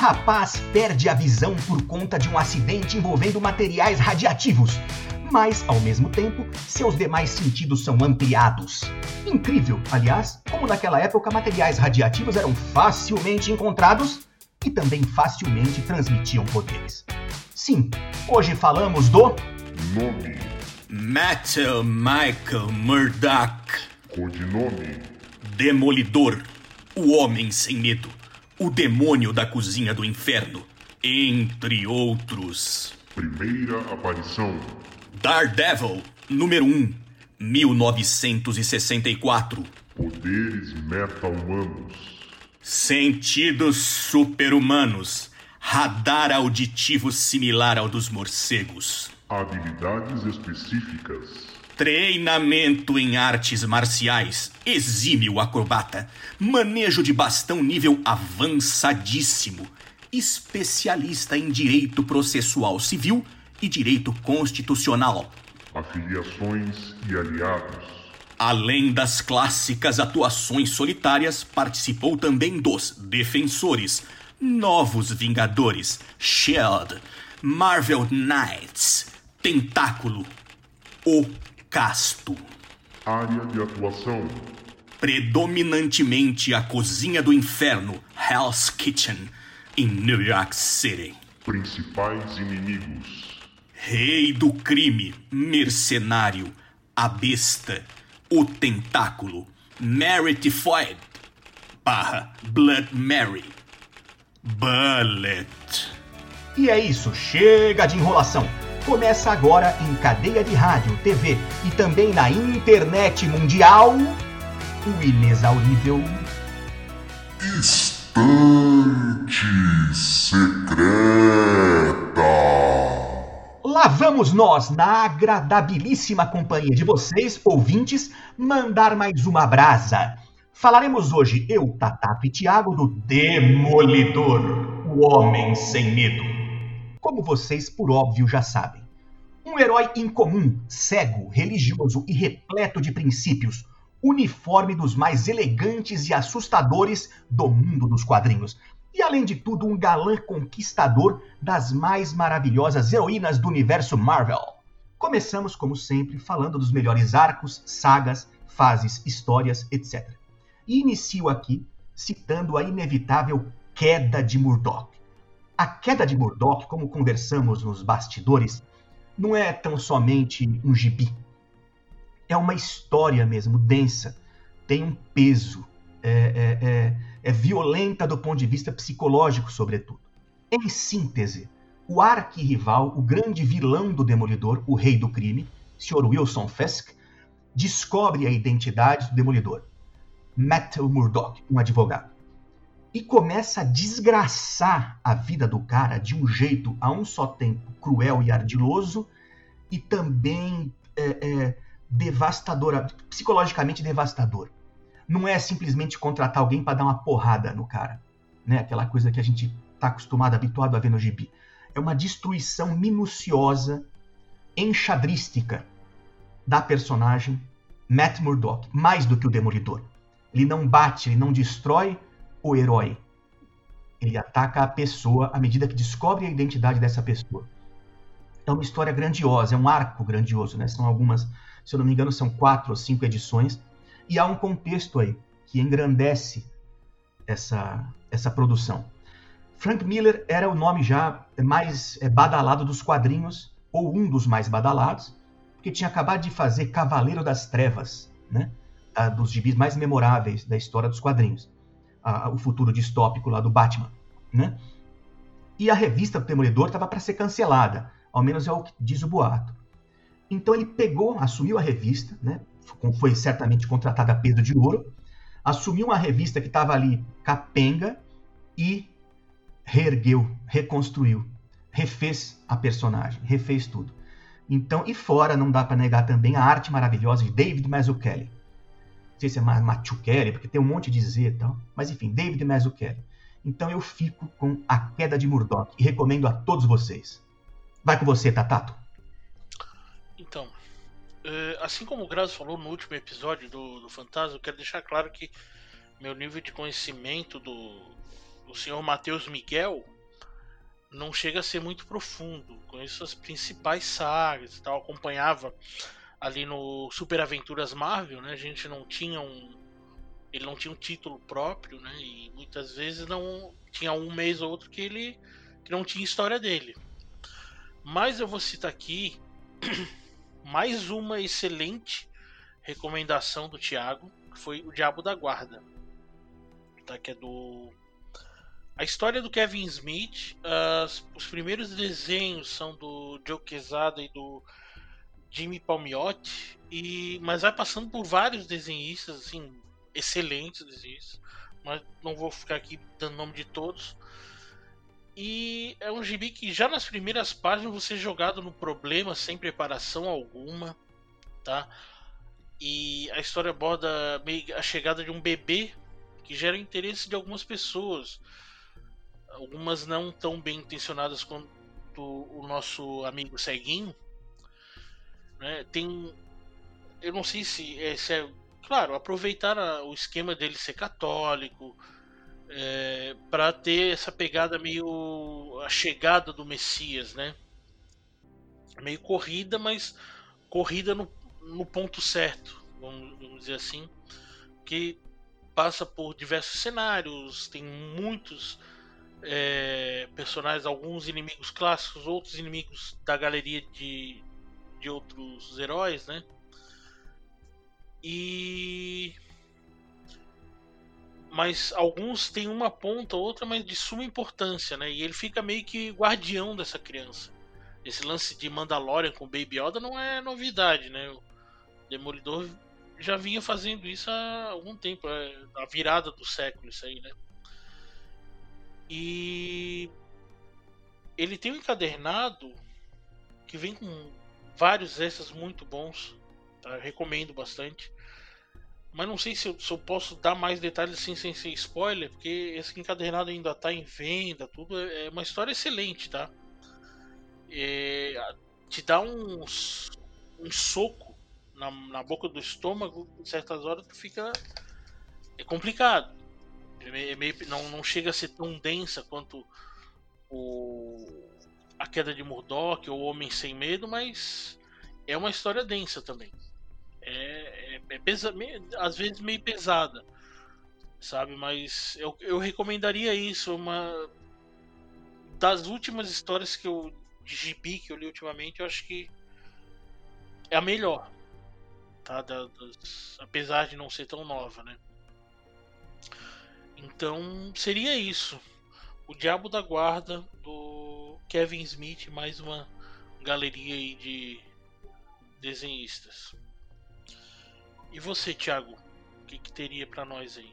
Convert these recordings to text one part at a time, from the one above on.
rapaz perde a visão por conta de um acidente envolvendo materiais radiativos, mas, ao mesmo tempo, seus demais sentidos são ampliados. Incrível, aliás, como naquela época materiais radiativos eram facilmente encontrados e também facilmente transmitiam poderes. Sim, hoje falamos do. Nome. Matthew Michael Murdoch. Codinome. Demolidor. O Homem Sem Medo. O Demônio da Cozinha do Inferno. Entre outros. Primeira aparição. Daredevil, número 1, 1964. Poderes meta-humanos. Sentidos super-humanos. Radar auditivo similar ao dos morcegos. Habilidades específicas. Treinamento em artes marciais. Exímio acrobata. Manejo de bastão nível avançadíssimo. Especialista em direito processual civil e direito constitucional. Afiliações e aliados. Além das clássicas atuações solitárias, participou também dos Defensores, Novos Vingadores, Shield, Marvel Knights, Tentáculo, O Casto. Área de atuação. Predominantemente a Cozinha do Inferno, Hell's Kitchen, em New York City. Principais inimigos. Rei do crime, mercenário, a besta, o tentáculo, Mary Tifoid, barra Blood Mary, Bullet. E é isso, chega de enrolação. Começa agora em cadeia de rádio, TV e também na internet mundial o inexaurível Estante Secreta. Lá vamos nós, na agradabilíssima companhia de vocês, ouvintes, mandar mais uma brasa. Falaremos hoje, eu, Tatato e Tiago, do Demolidor, o Homem Sem Medo. Como vocês, por óbvio, já sabem. Um herói incomum, cego, religioso e repleto de princípios, uniforme dos mais elegantes e assustadores do mundo dos quadrinhos. E além de tudo, um galã conquistador das mais maravilhosas heroínas do universo Marvel. Começamos, como sempre, falando dos melhores arcos, sagas, fases, histórias, etc. E inicio aqui citando a inevitável queda de Murdoch. A queda de Murdoch, como conversamos nos bastidores, não é tão somente um gibi. É uma história mesmo, densa. Tem um peso. É, é, é, é violenta do ponto de vista psicológico, sobretudo. Em síntese, o arquirrival, o grande vilão do Demolidor, o rei do crime, Sr. Wilson Fisk, descobre a identidade do Demolidor, Matthew Murdoch, um advogado, e começa a desgraçar a vida do cara de um jeito a um só tempo cruel e ardiloso e também é, é, psicologicamente devastador não é simplesmente contratar alguém para dar uma porrada no cara, né? Aquela coisa que a gente está acostumado, habituado a ver no gibi. É uma destruição minuciosa, enxadrística da personagem Matt Murdock, mais do que o Demolidor. Ele não bate, ele não destrói o herói. Ele ataca a pessoa à medida que descobre a identidade dessa pessoa. É uma história grandiosa, é um arco grandioso, né? São algumas, se eu não me engano, são quatro ou cinco edições e há um contexto aí que engrandece essa, essa produção. Frank Miller era o nome já mais é, badalado dos quadrinhos, ou um dos mais badalados, porque tinha acabado de fazer Cavaleiro das Trevas, né? dos gibis mais memoráveis da história dos quadrinhos. O futuro distópico lá do Batman. Né? E a revista do Demolidor estava para ser cancelada, ao menos é o que diz o boato. Então ele pegou, assumiu a revista, né? foi certamente contratada a de ouro, assumiu uma revista que estava ali capenga e reergueu, reconstruiu, refez a personagem, refez tudo. Então, e fora, não dá para negar também a arte maravilhosa de David Mazzucchelli. Sei se é Mazzucchelli, porque tem um monte de Z e tal, mas enfim, David Mazzucchelli. Então eu fico com A Queda de Murdoch e recomendo a todos vocês. Vai com você, Tatato. Então, é, assim como o Grazo falou no último episódio do, do Fantasma, eu quero deixar claro que meu nível de conhecimento do, o senhor Matheus Miguel não chega a ser muito profundo. Conheço as principais sagas e tal, acompanhava ali no Super Aventuras Marvel, né? A gente não tinha um ele não tinha um título próprio, né? E muitas vezes não tinha um mês ou outro que ele que não tinha história dele. Mas eu vou citar aqui mais uma excelente recomendação do Thiago, que foi O Diabo da Guarda. Tá? Que é do. A história do Kevin Smith. Uh, os primeiros desenhos são do Joe Quesada e do Jimmy Palmiotti. E, mas vai passando por vários desenhistas, assim, excelentes desenhistas. Mas não vou ficar aqui dando nome de todos. E é um gibi que já nas primeiras páginas você é jogado no problema sem preparação alguma, tá? E a história aborda a chegada de um bebê que gera interesse de algumas pessoas. Algumas não tão bem intencionadas quanto o nosso amigo Ceguinho. Né? Tem. Eu não sei se é, se é. Claro, aproveitar o esquema dele ser católico, é, para ter essa pegada meio a chegada do Messias, né? Meio corrida, mas corrida no, no ponto certo, vamos, vamos dizer assim, que passa por diversos cenários, tem muitos é, personagens, alguns inimigos clássicos, outros inimigos da galeria de, de outros heróis, né? E mas alguns têm uma ponta, outra, mas de suma importância, né? E ele fica meio que guardião dessa criança. Esse lance de Mandalorian com Baby Yoda não é novidade, né? O Demolidor já vinha fazendo isso há algum tempo, é a virada do século isso aí, né? E ele tem um encadernado que vem com vários extras muito bons, tá? Recomendo bastante. Mas não sei se eu, se eu, posso dar mais detalhes assim sem ser spoiler, porque esse encadernado ainda está em venda, tudo. É, é uma história excelente, tá? É, te dá um, um soco na, na boca do estômago, em certas horas tu fica. É complicado. É meio, não, não chega a ser tão densa quanto o, a queda de Murdoch ou Homem Sem Medo, mas é uma história densa também é, é, é pesa, às vezes meio pesada, sabe? Mas eu, eu recomendaria isso, uma das últimas histórias que eu de gibi que eu li ultimamente, eu acho que é a melhor, tá? Da, das, apesar de não ser tão nova, né? Então seria isso. O Diabo da Guarda do Kevin Smith, mais uma galeria aí de desenhistas. E você, Thiago? O que, que teria para nós aí?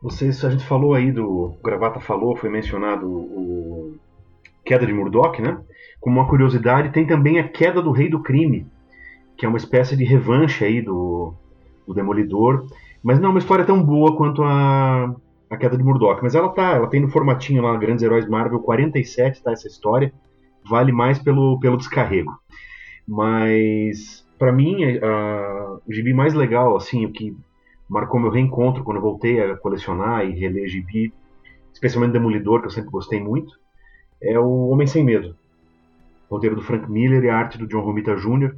Vocês, a gente falou aí do. O Gravata falou, foi mencionado o Queda de Murdoch, né? Como uma curiosidade, tem também a Queda do Rei do Crime, que é uma espécie de revanche aí do, do Demolidor. Mas não é uma história tão boa quanto a, a Queda de Murdoch. Mas ela tá, ela tem no formatinho lá, Grandes Heróis Marvel 47, tá? Essa história. Vale mais pelo, pelo descarrego. Mas para mim, uh, o gibi mais legal, assim, o que marcou meu reencontro quando eu voltei a colecionar e reler gibi, especialmente Demolidor, que eu sempre gostei muito, é o Homem Sem Medo. O roteiro do Frank Miller e a arte do John Romita Jr.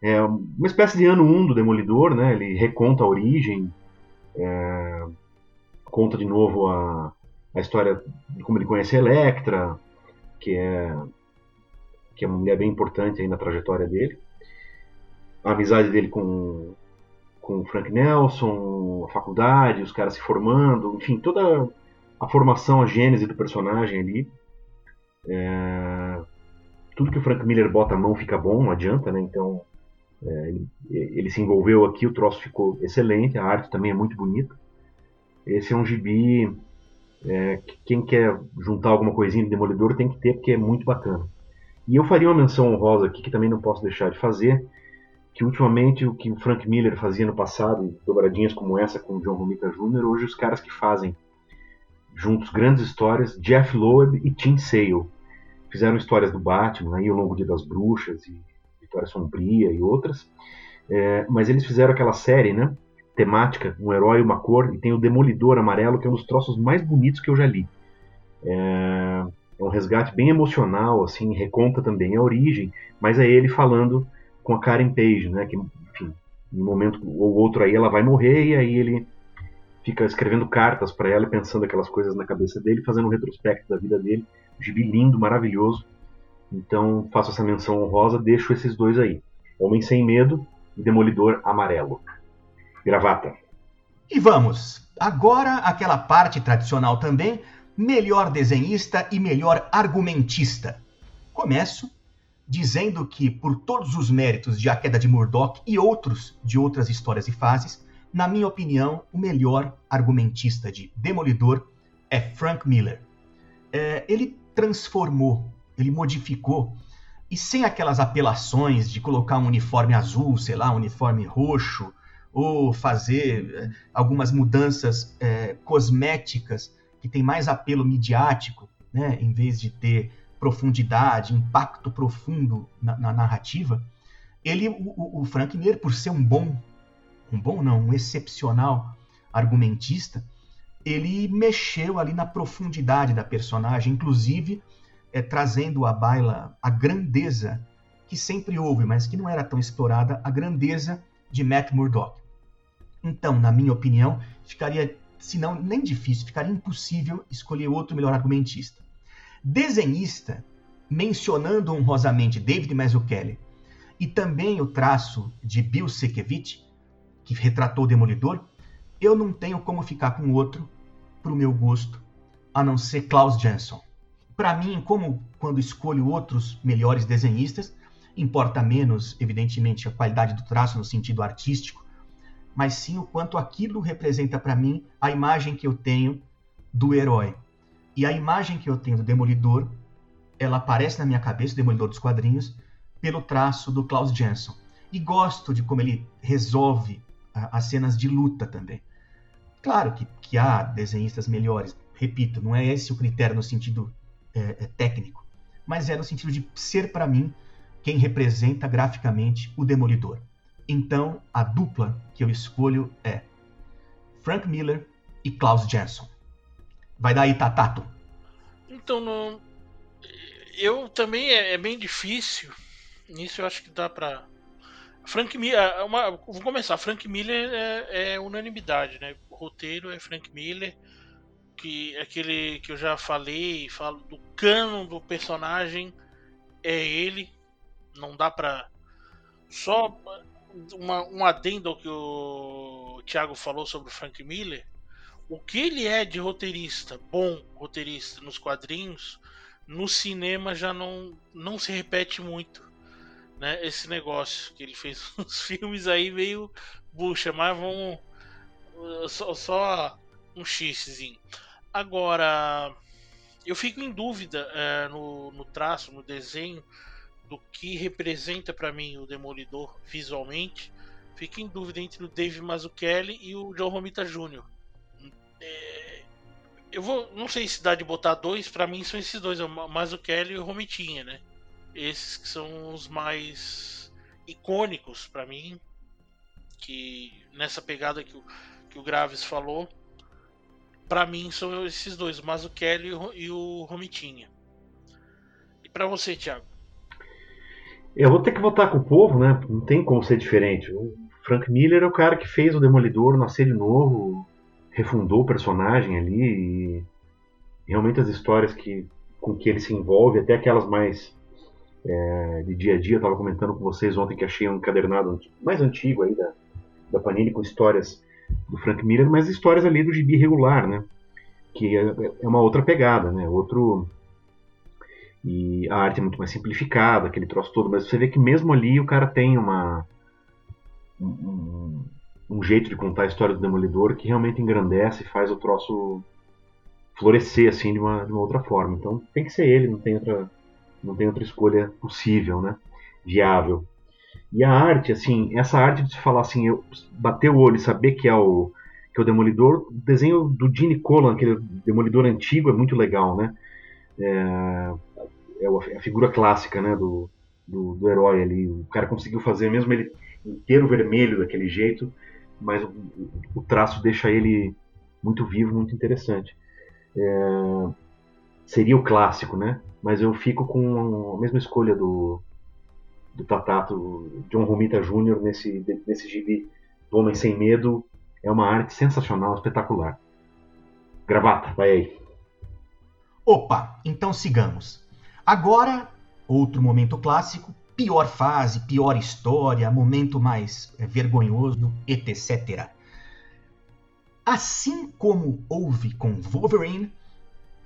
É uma espécie de ano 1 um do Demolidor, né? Ele reconta a origem, é, conta de novo a, a história de como ele conhece a Electra, que é, que é uma mulher bem importante aí na trajetória dele a amizade dele com, com o Frank Nelson, a faculdade, os caras se formando, enfim, toda a formação, a gênese do personagem ali. É, tudo que o Frank Miller bota a mão fica bom, não adianta, né? Então é, ele, ele, se envolveu aqui, o troço ficou excelente, a arte também é muito bonita. Esse é um gibi é, que quem quer juntar alguma coisinha de Demolidor tem que ter, porque é muito bacana. E eu faria uma menção honrosa aqui, que também não posso deixar de fazer, que ultimamente o que o Frank Miller fazia no passado, dobradinhas como essa com o John Romita Jr., hoje os caras que fazem juntos grandes histórias, Jeff Loeb e Tim Sale. Fizeram histórias do Batman, aí, O Longo Dia das Bruxas, e Vitória Sombria e outras. É, mas eles fizeram aquela série, né? Temática, um herói, uma cor, e tem o Demolidor amarelo, que é um dos troços mais bonitos que eu já li. É, é um resgate bem emocional, assim, reconta também a origem, mas é ele falando com a Karen Page, né? Que, enfim, em um momento ou outro aí ela vai morrer e aí ele fica escrevendo cartas para ela e pensando aquelas coisas na cabeça dele, fazendo um retrospecto da vida dele. Um gibi lindo, maravilhoso. Então faço essa menção honrosa, deixo esses dois aí. Homem Sem Medo e Demolidor Amarelo. Gravata. E vamos, agora aquela parte tradicional também, melhor desenhista e melhor argumentista. Começo dizendo que, por todos os méritos de A Queda de Murdoch e outros de outras histórias e fases, na minha opinião, o melhor argumentista de Demolidor é Frank Miller. É, ele transformou, ele modificou, e sem aquelas apelações de colocar um uniforme azul, sei lá, um uniforme roxo, ou fazer é, algumas mudanças é, cosméticas que tem mais apelo midiático, né, em vez de ter profundidade, impacto profundo na, na narrativa, ele, o, o, Frank Miller, por ser um bom, um bom não, um excepcional argumentista, ele mexeu ali na profundidade da personagem, inclusive é, trazendo à baila a grandeza que sempre houve, mas que não era tão explorada, a grandeza de Matt Murdock. Então, na minha opinião, ficaria se não nem difícil, ficaria impossível escolher outro melhor argumentista. Desenhista, mencionando honrosamente David Mazzucchelli e também o traço de Bill Sienkiewicz, que retratou o Demolidor, eu não tenho como ficar com outro para o meu gosto, a não ser Klaus Jansson. Para mim, como quando escolho outros melhores desenhistas, importa menos, evidentemente, a qualidade do traço no sentido artístico, mas sim o quanto aquilo representa para mim a imagem que eu tenho do herói. E a imagem que eu tenho do Demolidor, ela aparece na minha cabeça, o Demolidor dos quadrinhos, pelo traço do Klaus Jensen. E gosto de como ele resolve as cenas de luta também. Claro que, que há desenhistas melhores, repito, não é esse o critério no sentido é, é, técnico, mas é no sentido de ser para mim quem representa graficamente o Demolidor. Então, a dupla que eu escolho é Frank Miller e Klaus Jensen. Vai daí, Tatato. Então, não... eu também é, é, bem difícil. Nisso eu acho que dá pra. Frank Miller. É uma... Vou começar. Frank Miller é, é, unanimidade, né? O roteiro é Frank Miller. Que é aquele que eu já falei, falo do cano do personagem. É ele. Não dá pra. Só uma, um adendo ao que o Thiago falou sobre o Frank Miller. O que ele é de roteirista, bom roteirista nos quadrinhos, no cinema já não, não se repete muito. Né, esse negócio que ele fez uns filmes aí meio bucha, mas vamos só, só um xzinho. Agora, eu fico em dúvida é, no, no traço, no desenho, do que representa para mim o Demolidor visualmente, fica em dúvida entre o Dave Mazzucchelli e o John Romita Jr. É, eu vou, não sei se dá de botar dois, para mim são esses dois, é o Mazzucchelli e o Romitinha, né? Esses que são os mais icônicos para mim, que nessa pegada que o, que o Graves falou, para mim são esses dois, o Mazzucchelli e o Romitinha. E para você, Thiago? Eu vou ter que votar com o povo, né? Não tem como ser diferente. O Frank Miller é o cara que fez o Demolidor nascer de novo, refundou o personagem ali e realmente as histórias que, com que ele se envolve, até aquelas mais é, de dia a dia, eu estava comentando com vocês ontem que achei um encadernado mais antigo aí da, da Panini com histórias do Frank Miller, mas histórias ali do gibi regular, né? Que é, é uma outra pegada, né? Outro e a arte é muito mais simplificada, aquele troço todo, mas você vê que mesmo ali o cara tem uma um, um jeito de contar a história do Demolidor que realmente engrandece e faz o troço florescer assim de uma, de uma outra forma. Então tem que ser ele, não tem outra não tem outra escolha possível, né? Viável. E a arte, assim, essa arte de se falar assim, eu bater o olho e saber que é o que é o Demolidor, o desenho do Gene Colan, aquele Demolidor antigo, é muito legal, né? É, é a figura clássica né, do, do, do, herói ali. O cara conseguiu fazer, mesmo ele inteiro vermelho daquele jeito, mas o, o traço deixa ele muito vivo, muito interessante. É, seria o clássico, né? Mas eu fico com a mesma escolha do, do Tatato, John Romita Jr. nesse, nesse gibi do Homem Sem Medo. É uma arte sensacional, espetacular. Gravata, vai aí. Opa, então sigamos. Agora, outro momento clássico, pior fase, pior história, momento mais é, vergonhoso, etc. Assim como houve com Wolverine,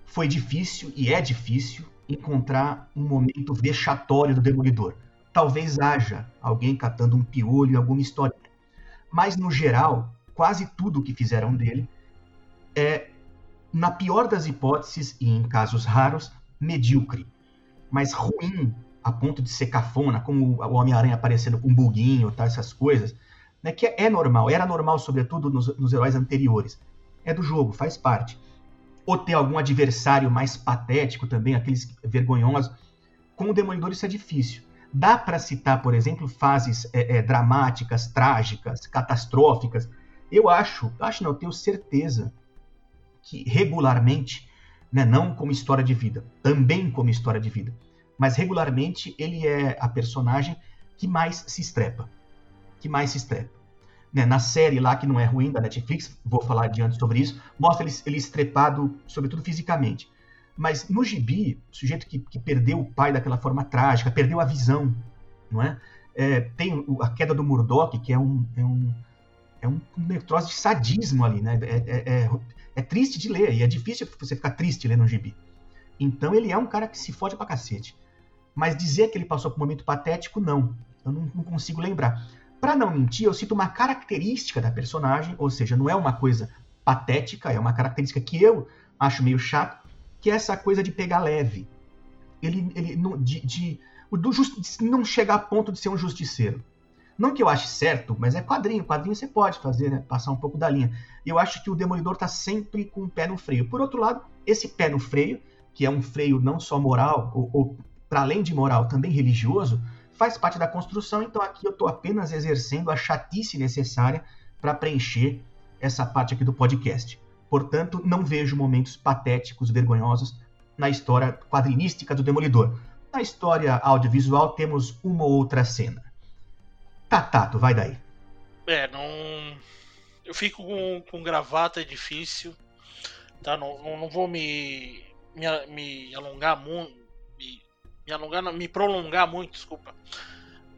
foi difícil e é difícil encontrar um momento vexatório do Demolidor. Talvez haja alguém catando um piolho em alguma história. Mas, no geral, quase tudo que fizeram dele é, na pior das hipóteses e em casos raros, medíocre. Mas ruim a ponto de ser cafona, como o Homem-Aranha aparecendo com um buguinho, tá, essas coisas, né, que é normal, era normal, sobretudo, nos, nos heróis anteriores. É do jogo, faz parte. Ou ter algum adversário mais patético também, aqueles vergonhosos. Com o Demolidor isso é difícil. Dá para citar, por exemplo, fases é, é, dramáticas, trágicas, catastróficas. Eu acho, acho não, tenho certeza que regularmente, né, não como história de vida, também como história de vida, mas regularmente ele é a personagem que mais se estrepa. Que mais se estrepa. Né, na série lá, que não é ruim, da Netflix, vou falar adiante sobre isso, mostra ele, ele estrepado, sobretudo fisicamente. Mas no gibi, o sujeito que, que perdeu o pai daquela forma trágica, perdeu a visão, não é? é tem a queda do Murdoch, que é um, é um, é um de sadismo ali, né? É, é, é, é, triste de ler, e é difícil você ficar triste lendo um gibi. Então ele é um cara que se fode pra cacete. Mas dizer que ele passou por um momento patético, não. Eu não, não consigo lembrar. Para não mentir, eu cito uma característica da personagem, ou seja, não é uma coisa patética, é uma característica que eu acho meio chato, que é essa coisa de pegar leve. Ele, ele de, de, just, de não chegar a ponto de ser um justiceiro. Não que eu ache certo, mas é quadrinho. Quadrinho você pode fazer, né? Passar um pouco da linha. Eu acho que o Demolidor está sempre com o pé no freio. Por outro lado, esse pé no freio, que é um freio não só moral, ou, ou para além de moral, também religioso, faz parte da construção, então aqui eu estou apenas exercendo a chatice necessária para preencher essa parte aqui do podcast. Portanto, não vejo momentos patéticos, vergonhosos na história quadrinística do Demolidor. Na história audiovisual temos uma ou outra cena. Tatato, vai daí. É, não. Eu fico com, com gravata, é difícil. Tá? Não, não, não vou me, me, me alongar muito me alongar, me prolongar muito, desculpa,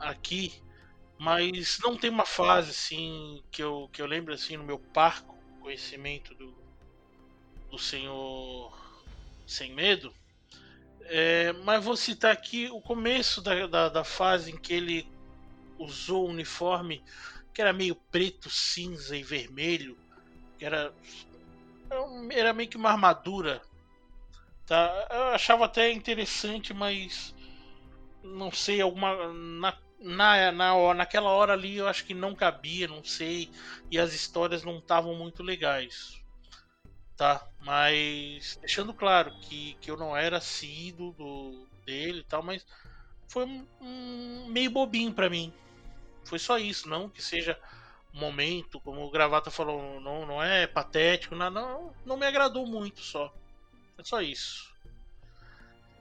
aqui, mas não tem uma fase assim que eu, que eu lembro assim no meu parco conhecimento do, do Senhor Sem Medo. É, mas vou citar aqui o começo da, da, da, fase em que ele usou o uniforme que era meio preto, cinza e vermelho, que era, era meio que uma armadura Tá? Eu achava até interessante, mas não sei, alguma. Na, na, na, naquela hora ali eu acho que não cabia, não sei. E as histórias não estavam muito legais. Tá? Mas deixando claro que, que eu não era sido do, dele e tal, mas foi um, um meio bobinho para mim. Foi só isso, não que seja um momento, como o Gravata falou, não, não é patético, não, não, não me agradou muito só. É só isso.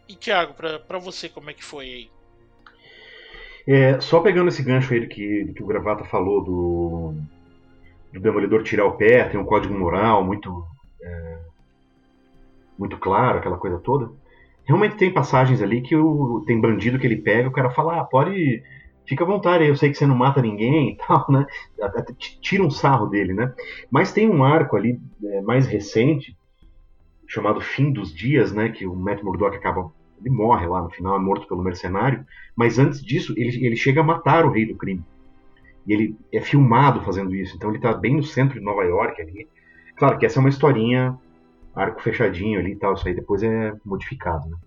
E Thiago, pra, pra você, como é que foi aí? É, só pegando esse gancho aí que, que o Gravata falou do, do Demolidor tirar o pé, tem um código moral muito, é, muito claro, aquela coisa toda. Realmente tem passagens ali que o, tem bandido que ele pega, o cara fala, ah, pode. Fica à vontade, eu sei que você não mata ninguém e tal, né? Tira um sarro dele, né? Mas tem um arco ali é, mais recente chamado Fim dos Dias, né, que o Matt Murdock acaba ele morre lá no final, é morto pelo mercenário, mas antes disso ele, ele chega a matar o rei do crime. E ele é filmado fazendo isso, então ele está bem no centro de Nova York ali. Claro que essa é uma historinha, arco fechadinho ali e tal, isso aí depois é modificado, né?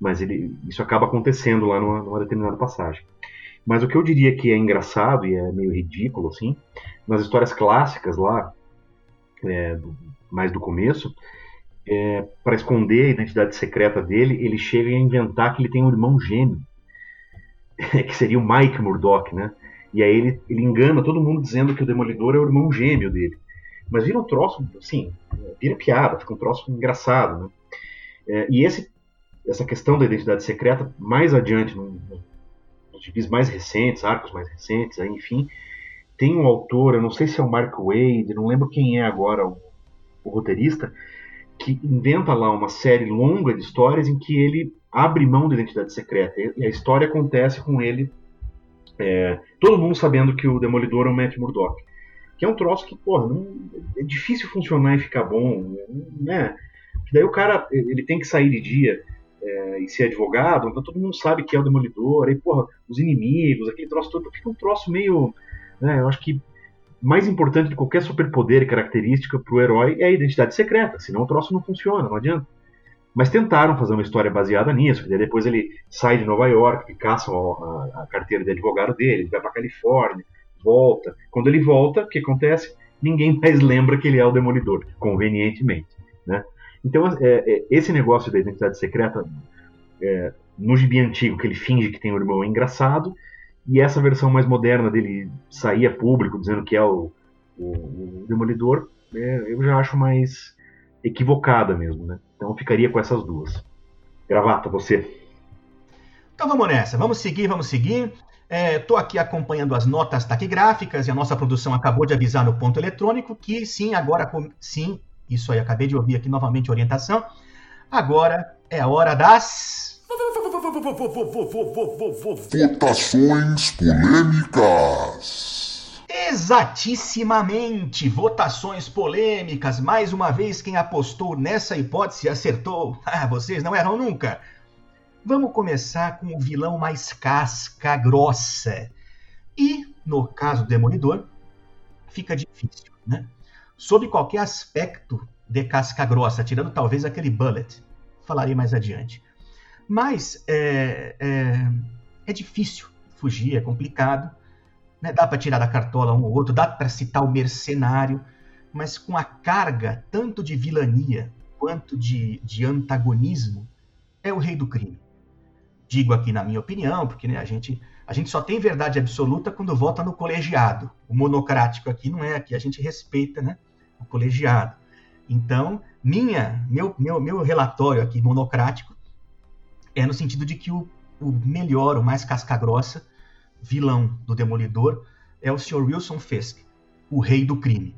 Mas ele, isso acaba acontecendo lá numa, numa determinada passagem. Mas o que eu diria que é engraçado e é meio ridículo, assim, nas histórias clássicas lá, é, do, mais do começo, é, para esconder a identidade secreta dele, ele chega a inventar que ele tem um irmão gêmeo, que seria o Mike Murdock, né? E aí ele, ele engana todo mundo dizendo que o Demolidor é o irmão gêmeo dele. Mas vira um troço, assim, vira piada, fica um troço engraçado, né? É, e esse, essa questão da identidade secreta, mais adiante, no, nos gibis mais recentes, arcos mais recentes, enfim, tem um autor, eu não sei se é o Mark Wade, não lembro quem é agora o, o roteirista, que inventa lá uma série longa de histórias em que ele abre mão da identidade secreta. E a história acontece com ele, é, todo mundo sabendo que o Demolidor é o Matt Murdock. Que é um troço que, porra, não, é difícil funcionar e ficar bom, né? Daí o cara, ele tem que sair de dia é, e ser advogado, então todo mundo sabe que é o Demolidor, aí, porra, os inimigos, aquele troço todo, fica um troço meio, né, eu acho que mais importante de qualquer superpoder e característica pro herói é a identidade secreta, senão o troço não funciona, não adianta. Mas tentaram fazer uma história baseada nisso, depois ele sai de Nova York, caçam a, a, carteira de advogado dele, ele vai para Califórnia, volta. Quando ele volta, o que acontece? Ninguém mais lembra que ele é o Demolidor, convenientemente. Né? Então, é, é, esse negócio da identidade secreta, é, no gibi antigo, que ele finge que tem um irmão, é engraçado, e essa versão mais moderna dele sair a público dizendo que é o, o, o Demolidor, é, eu já acho mais equivocada mesmo. Né? Então, eu ficaria com essas duas. Gravata, você. Então vamos nessa, vamos seguir, vamos seguir. Estou é, aqui acompanhando as notas taquigráficas e a nossa produção acabou de avisar no ponto eletrônico que sim, agora sim, isso aí, acabei de ouvir aqui novamente a orientação. Agora é a hora das. Votações polêmicas. Exatissimamente! Votações polêmicas. Mais uma vez, quem apostou nessa hipótese acertou. Ah, vocês não erram nunca. Vamos começar com o vilão mais casca grossa. E, no caso do Demolidor, fica difícil, né? Sob qualquer aspecto de casca grossa, tirando talvez aquele bullet. Falarei mais adiante. Mas é, é, é difícil fugir, é complicado. Né? Dá para tirar da cartola um ou outro, dá para citar o mercenário, mas com a carga tanto de vilania quanto de, de antagonismo, é o rei do crime digo aqui na minha opinião, porque né, a, gente, a gente só tem verdade absoluta quando vota no colegiado. O monocrático aqui não é aqui, a gente respeita né, o colegiado. Então, minha, meu, meu, meu relatório aqui monocrático é no sentido de que o, o melhor, o mais casca-grossa vilão do Demolidor é o Sr. Wilson Fisk, o rei do crime.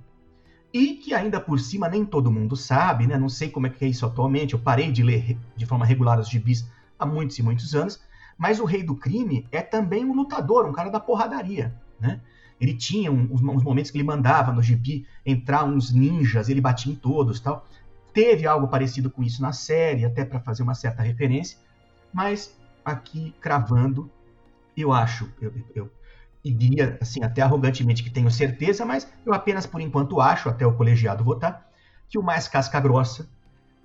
E que ainda por cima nem todo mundo sabe, né? Não sei como é que é isso atualmente. Eu parei de ler de forma regular os gibis há muitos e muitos anos, mas o rei do crime é também um lutador, um cara da porradaria, né? Ele tinha uns, momentos que ele mandava no gibi entrar uns ninjas, ele batia em todos tal. Teve algo parecido com isso na série, até para fazer uma certa referência, mas aqui cravando, eu acho, eu, eu, diria assim, até arrogantemente que tenho certeza, mas eu apenas por enquanto acho, até o colegiado votar, que o mais casca grossa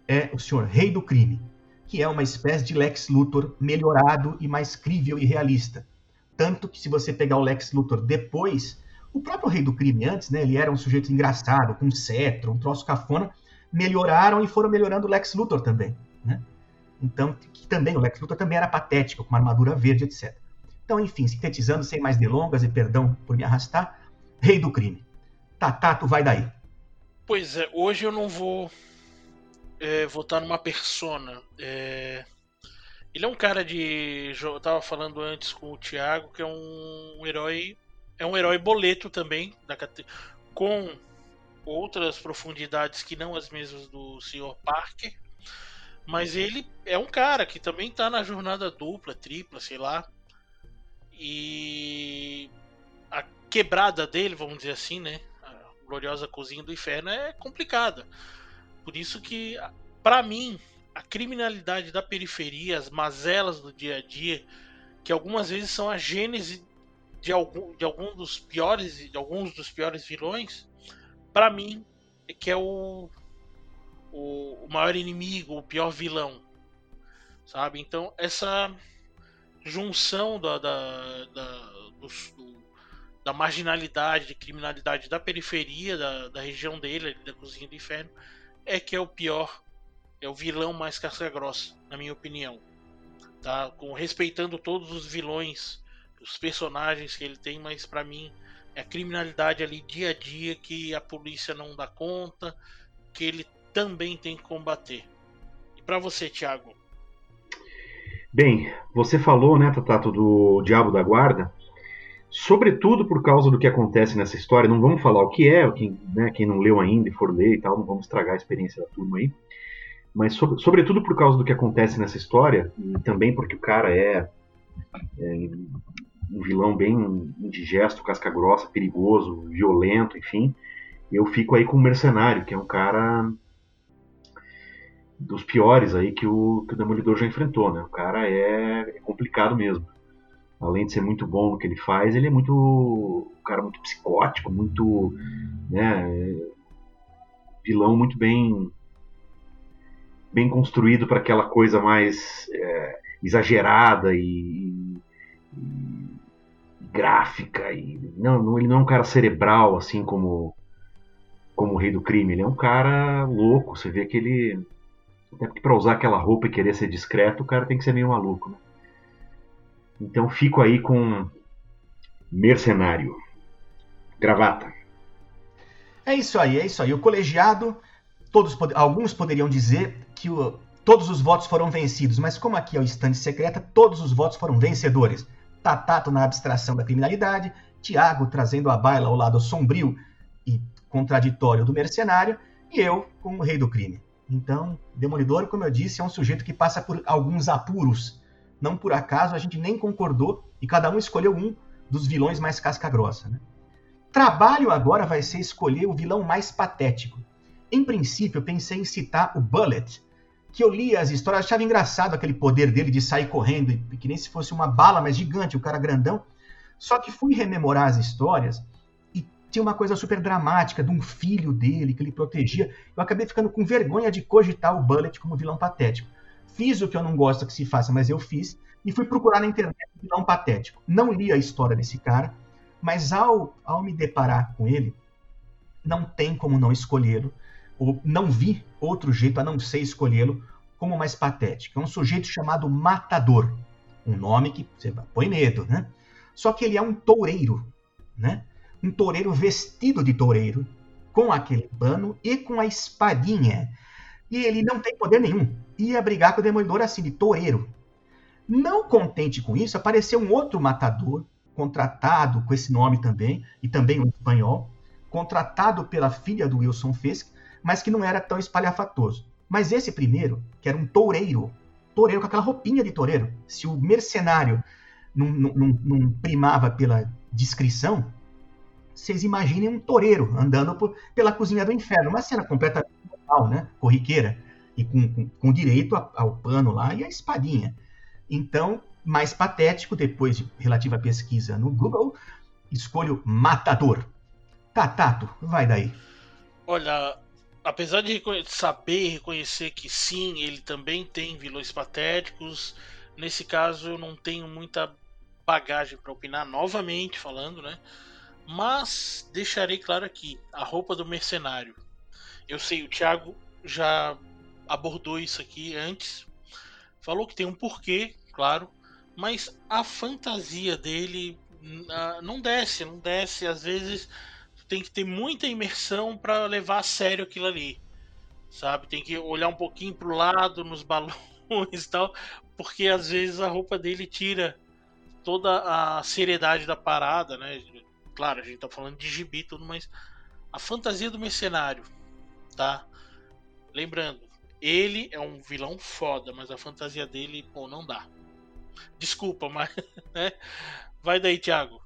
é o senhor rei do crime, que é uma espécie de Lex Luthor melhorado e mais crível e realista. Tanto que se você pegar o Lex Luthor depois, o próprio Rei do Crime antes, né, ele era um sujeito engraçado, com um cetro, um troço cafona, melhoraram e foram melhorando o Lex Luthor também, né? Então, que também o Lex Luthor também era patético, com uma armadura verde, etc. Então, enfim, sintetizando sem mais delongas e perdão por me arrastar, Rei do Crime. Tatato, vai daí. Pois é, hoje eu não vou é, votar numa persona. É... Ele é um cara de. Eu tava falando antes com o Thiago, que é um, herói. É um herói boleto também, da, com outras profundidades que não as mesmas do Sr. Parker. Mas ele é um cara que também tá na jornada dupla, tripla, sei lá. E a quebrada dele, vamos dizer assim, né? A gloriosa cozinha do inferno é complicada. Por isso que, para mim, a criminalidade da periferia, as mazelas do dia a dia, que algumas vezes são a gênese de algum, de algum dos piores, de alguns dos piores vilões, para mim é que é o, o, o maior inimigo, o pior vilão, sabe? Então essa junção da, da, da, do, da marginalidade, de criminalidade da periferia, da, da região dele, da cozinha do inferno, é que é o pior, é o vilão mais casca grossa, na minha opinião. Tá? Com, respeitando todos os vilões, dos personagens que ele tem, mas para mim é a criminalidade ali dia a dia que a polícia não dá conta, que ele também tem que combater. E para você, Thiago? Bem, você falou, né, Tatato, do Diabo da Guarda. Sobretudo por causa do que acontece nessa história, não vamos falar o que é, quem, né, quem não leu ainda e for ler e tal, não vamos estragar a experiência da turma aí. Mas sobre, sobretudo por causa do que acontece nessa história, e também porque o cara é, é um vilão bem indigesto, casca grossa, perigoso, violento, enfim, eu fico aí com o Mercenário, que é um cara dos piores aí que o, que o Demolidor já enfrentou, né? O cara é, é, complicado mesmo. Além de ser muito bom no que ele faz, ele é muito um cara muito psicótico, muito né, vilão muito bem bem construído para aquela coisa mais é, exagerada e, e, gráfica e não, não, ele não é um cara cerebral assim como como o rei do crime, ele é um cara louco, você vê que ele até porque para usar aquela roupa e querer ser discreto, o cara tem que ser meio maluco. Né? Então fico aí com Mercenário. Gravata. É isso aí, é isso aí. O colegiado, todos, alguns poderiam dizer que o, todos os votos foram vencidos, mas como aqui é o estande secreta, todos os votos foram vencedores. Tatato na abstração da criminalidade, Tiago trazendo a baila ao lado sombrio e contraditório do mercenário, e eu como o rei do crime. Então, Demolidor, como eu disse, é um sujeito que passa por alguns apuros. Não por acaso a gente nem concordou e cada um escolheu um dos vilões mais casca-grossa. Né? Trabalho agora vai ser escolher o vilão mais patético. Em princípio, pensei em citar o Bullet, que eu li as histórias, achava engraçado aquele poder dele de sair correndo, que nem se fosse uma bala, mas gigante, o cara grandão. Só que fui rememorar as histórias tinha uma coisa super dramática de um filho dele que ele protegia. Eu acabei ficando com vergonha de cogitar o Bullet como vilão patético. Fiz o que eu não gosto que se faça, mas eu fiz, e fui procurar na internet um vilão patético. Não li a história desse cara, mas ao, ao me deparar com ele, não tem como não escolhê-lo, ou não vi outro jeito a não ser escolhê-lo como mais patético. É um sujeito chamado Matador, um nome que você põe medo, né? Só que ele é um toureiro, né? um toureiro vestido de toureiro, com aquele pano e com a espadinha. E ele não tem poder nenhum. Ia brigar com o demolidor assim, de toureiro. Não contente com isso, apareceu um outro matador, contratado com esse nome também, e também um espanhol, contratado pela filha do Wilson Fisk, mas que não era tão espalhafatoso. Mas esse primeiro, que era um toureiro, toureiro com aquela roupinha de toureiro, se o mercenário não, não, não primava pela descrição, vocês imaginem um toureiro andando por, pela cozinha do inferno. Uma cena completamente normal, né? Corriqueira. E com, com, com direito ao, ao pano lá e a espadinha. Então, mais patético, depois de relativa pesquisa no Google, escolho Matador. Tatato, vai daí. Olha, apesar de saber reconhecer que sim, ele também tem vilões patéticos, nesse caso eu não tenho muita bagagem para opinar, novamente falando, né? Mas deixarei claro aqui a roupa do mercenário. Eu sei, o Thiago já abordou isso aqui antes. Falou que tem um porquê, claro, mas a fantasia dele não desce, não desce. Às vezes tem que ter muita imersão para levar a sério aquilo ali, sabe? Tem que olhar um pouquinho pro lado, nos balões e tal, porque às vezes a roupa dele tira toda a seriedade da parada, né? Claro, a gente tá falando de gibi tudo, mas a fantasia do mercenário, tá? Lembrando, ele é um vilão foda, mas a fantasia dele, pô, não dá. Desculpa, mas. Né? Vai daí, Thiago.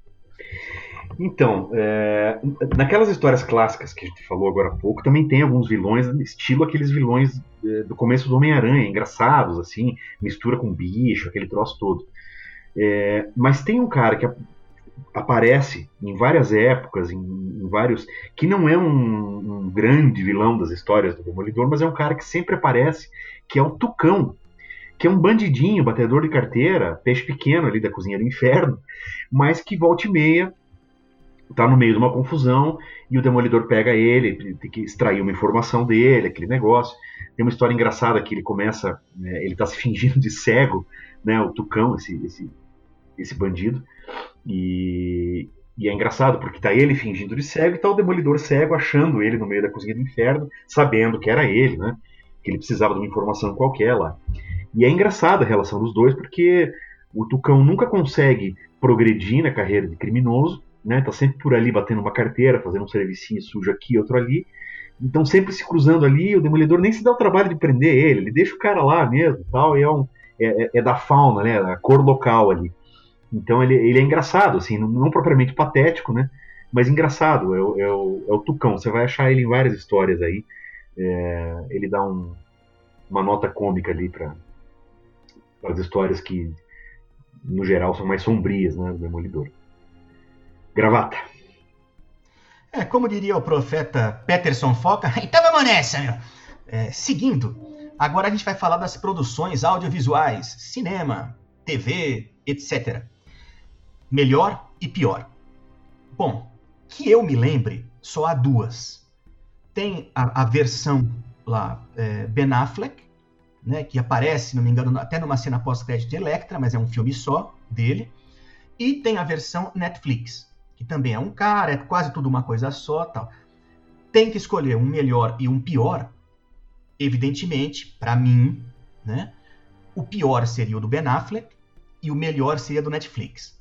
Então, é, naquelas histórias clássicas que a gente falou agora há pouco, também tem alguns vilões, estilo aqueles vilões é, do começo do Homem-Aranha, engraçados, assim, mistura com bicho, aquele troço todo. É, mas tem um cara que aparece em várias épocas, em, em vários. que não é um, um, grande vilão das histórias do Demolidor, mas é um cara que sempre aparece, que é o Tucão, que é um bandidinho, batedor de carteira, peixe pequeno ali da cozinha do inferno, mas que volta e meia tá no meio de uma confusão e o Demolidor pega ele, tem que extrair uma informação dele, aquele negócio. Tem uma história engraçada que ele começa, né, ele tá se fingindo de cego, né, o Tucão, esse, esse, esse bandido E, e é engraçado, porque tá ele fingindo de cego e tá o Demolidor cego achando ele no meio da cozinha do inferno, sabendo que era ele, né? Que ele precisava de uma informação qualquer lá. E é engraçada a relação dos dois, porque o Tucão nunca consegue progredir na carreira de criminoso, né? Tá sempre por ali batendo uma carteira, fazendo um servicinho sujo aqui, outro ali. Então sempre se cruzando ali, o Demolidor nem se dá o trabalho de prender ele, ele deixa o cara lá mesmo tal, e é, um, é, é, é da fauna, né? Da cor local ali. Então ele, ele é engraçado, assim, não, não propriamente patético, né? Mas engraçado, é o, é, o, é o Tucão. Você vai achar ele em várias histórias aí. É, ele dá um, uma nota cômica ali para as histórias que, no geral, são mais sombrias, né? Do Demolidor. Gravata. É, como diria o profeta Peterson Foca, então vamos nessa, meu. É, seguindo, agora a gente vai falar das produções audiovisuais, cinema, TV, etc melhor e pior. Bom, que eu me lembre, só há duas. Tem a, a versão lá, é, Ben Affleck, né, que aparece, não me engano, até numa cena pós-crédito de Electra, mas é um filme só dele. E tem a versão Netflix, que também é um cara, é quase tudo uma coisa só, tal. Tem que escolher um melhor e um pior. Evidentemente, para mim, né, o pior seria o do Ben Affleck e o melhor seria do Netflix.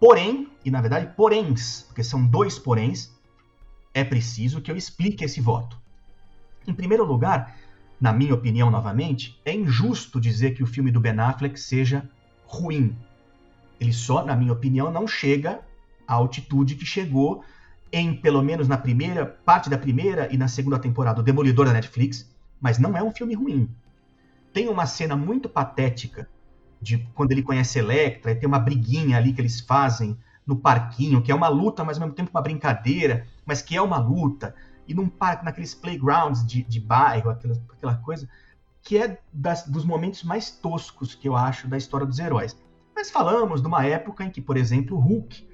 Porém, e na verdade poréns, porque são dois poréns, é preciso que eu explique esse voto. Em primeiro lugar, na minha opinião novamente, é injusto dizer que o filme do Ben Affleck seja ruim. Ele só, na minha opinião, não chega à altitude que chegou em, pelo menos na primeira parte da primeira e na segunda temporada, o Demolidor da Netflix, mas não é um filme ruim. Tem uma cena muito patética de quando ele conhece Electra, e tem uma briguinha ali que eles fazem no parquinho, que é uma luta, mas ao mesmo tempo uma brincadeira, mas que é uma luta, e num parque, naqueles playgrounds de, de bairro, aquela, aquela coisa, que é das, dos momentos mais toscos que eu acho da história dos heróis. Mas falamos de uma época em que, por exemplo, o Hulk,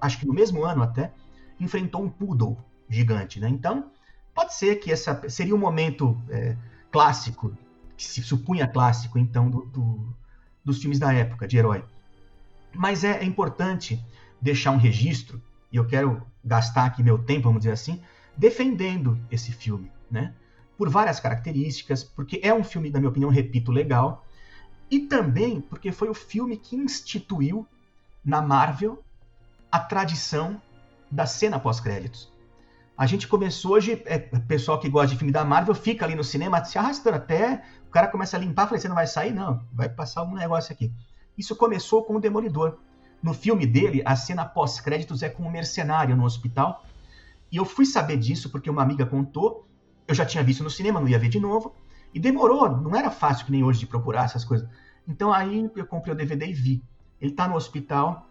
acho que no mesmo ano até, enfrentou um poodle gigante, né? Então, pode ser que essa seria um momento é, clássico, que se supunha clássico, então, do, do dos filmes da época, de herói. Mas é, é importante deixar um registro, e eu quero gastar aqui meu tempo, vamos dizer assim, defendendo esse filme, né? Por várias características, porque é um filme, na minha opinião, repito, legal, e também porque foi o filme que instituiu na Marvel a tradição da cena pós-créditos. A gente começou hoje, é, pessoal que gosta de filme da Marvel fica ali no cinema se arrastando até o cara começa a limpar, falei, você não vai sair? Não, vai passar algum negócio aqui. Isso começou com o Demolidor. No filme dele, a cena pós-créditos é com um mercenário no hospital. E eu fui saber disso porque uma amiga contou. Eu já tinha visto no cinema, não ia ver de novo. E demorou, não era fácil que nem hoje de procurar essas coisas. Então aí eu comprei o DVD e vi. Ele tá no hospital,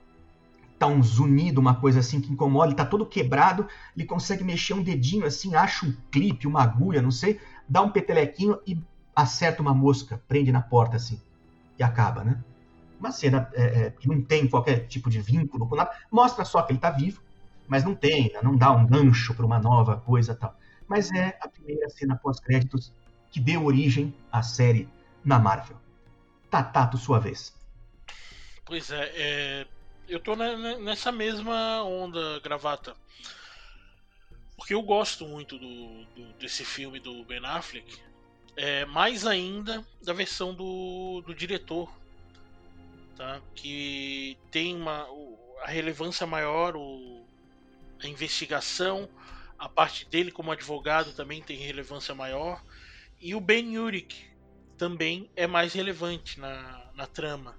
tá um zunido, uma coisa assim que incomoda, ele tá todo quebrado, ele consegue mexer um dedinho assim, acha um clipe, uma agulha, não sei, dá um petelequinho e acerta uma mosca, prende na porta assim, e acaba, né? Uma cena é, é, que não tem qualquer tipo de vínculo com nada, mostra só que ele está vivo, mas não tem, não dá um gancho para uma nova coisa tal. Mas é a primeira cena pós-créditos que deu origem à série na Marvel. Tatato, sua vez. Pois é, é eu tô nessa mesma onda, gravata. Porque eu gosto muito do, do, desse filme do Ben Affleck é, mais ainda da versão do, do diretor, tá? que tem uma, a relevância maior, o, a investigação, a parte dele como advogado também tem relevância maior, e o Ben Urich também é mais relevante na, na trama.